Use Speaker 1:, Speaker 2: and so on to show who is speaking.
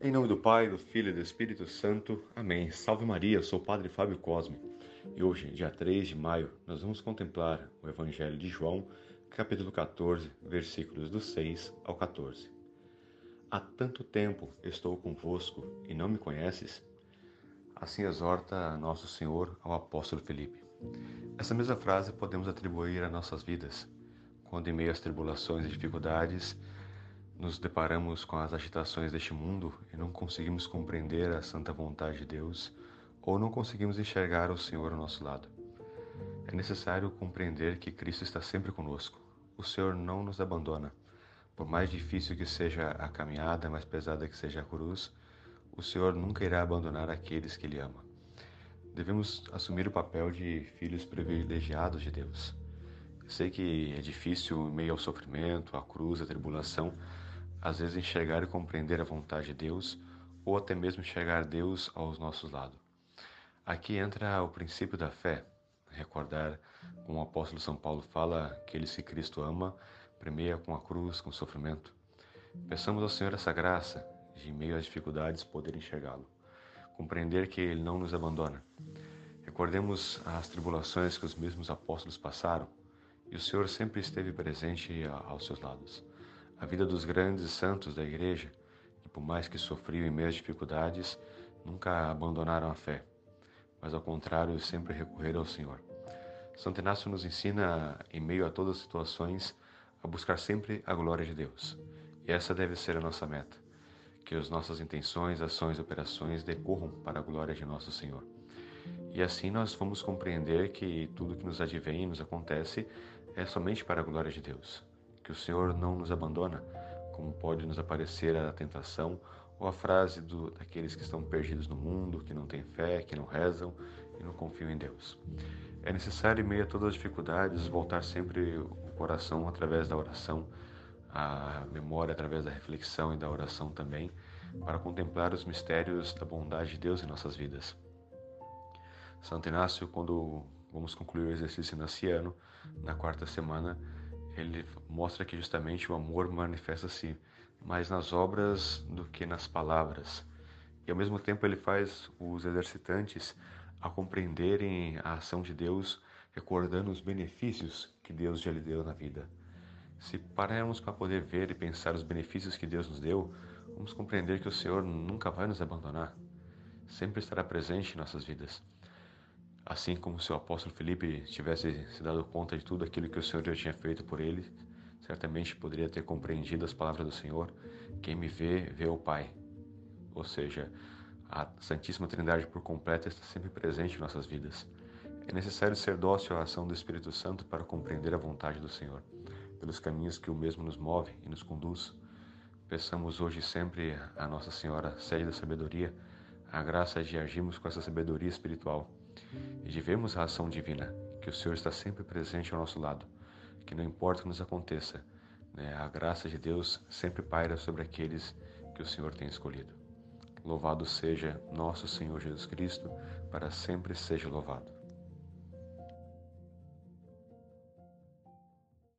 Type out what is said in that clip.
Speaker 1: Em nome do Pai, do Filho e do Espírito Santo. Amém. Salve Maria, sou o Padre Fábio Cosme. E hoje, dia 3 de maio, nós vamos contemplar o Evangelho de João, capítulo 14, versículos do 6 ao 14. Há tanto tempo estou convosco e não me conheces? Assim exorta nosso Senhor ao apóstolo Felipe. Essa mesma frase podemos atribuir a nossas vidas, quando em meio às tribulações e dificuldades, nos deparamos com as agitações deste mundo e não conseguimos compreender a santa vontade de Deus ou não conseguimos enxergar o Senhor ao nosso lado. É necessário compreender que Cristo está sempre conosco. O Senhor não nos abandona. Por mais difícil que seja a caminhada, mais pesada que seja a cruz, o Senhor nunca irá abandonar aqueles que Ele ama. Devemos assumir o papel de filhos privilegiados de Deus. Eu sei que é difícil, em meio ao sofrimento, à cruz, à tribulação, às vezes enxergar e compreender a vontade de Deus, ou até mesmo enxergar Deus aos nossos lados. Aqui entra o princípio da fé. Recordar, como o apóstolo São Paulo fala, que ele se Cristo ama, primeia com a cruz, com o sofrimento. Peçamos ao Senhor essa graça de, em meio às dificuldades, poder enxergá-lo. Compreender que Ele não nos abandona. Recordemos as tribulações que os mesmos apóstolos passaram e o Senhor sempre esteve presente aos seus lados. A vida dos grandes santos da igreja, que por mais que sofriam meias dificuldades, nunca abandonaram a fé, mas ao contrário, sempre recorreram ao Senhor. Santo Inácio nos ensina, em meio a todas as situações, a buscar sempre a glória de Deus. E essa deve ser a nossa meta, que as nossas intenções, ações e operações decorram para a glória de nosso Senhor. E assim nós vamos compreender que tudo que nos advém e nos acontece é somente para a glória de Deus que o Senhor não nos abandona, como pode nos aparecer a tentação ou a frase do, daqueles que estão perdidos no mundo, que não têm fé, que não rezam e não confiam em Deus. É necessário, em meio a todas as dificuldades, voltar sempre o coração através da oração, a memória através da reflexão e da oração também, para contemplar os mistérios da bondade de Deus em nossas vidas. Santo Inácio, quando vamos concluir o exercício naciano, na quarta semana, ele mostra que justamente o amor manifesta-se mais nas obras do que nas palavras. E ao mesmo tempo ele faz os exercitantes a compreenderem a ação de Deus, recordando os benefícios que Deus já lhe deu na vida. Se pararmos para poder ver e pensar os benefícios que Deus nos deu, vamos compreender que o Senhor nunca vai nos abandonar, sempre estará presente em nossas vidas. Assim como se o apóstolo Felipe tivesse se dado conta de tudo aquilo que o Senhor já tinha feito por ele, certamente poderia ter compreendido as palavras do Senhor: Quem me vê, vê o Pai. Ou seja, a Santíssima Trindade por completo está sempre presente em nossas vidas. É necessário ser dócil à ação do Espírito Santo para compreender a vontade do Senhor, pelos caminhos que o mesmo nos move e nos conduz. Peçamos hoje sempre a Nossa Senhora, sede da sabedoria, a graça de agirmos com essa sabedoria espiritual e de vermos a ação divina, que o Senhor está sempre presente ao nosso lado, que não importa o que nos aconteça, né, a graça de Deus sempre paira sobre aqueles que o Senhor tem escolhido. Louvado seja nosso Senhor Jesus Cristo, para sempre seja louvado.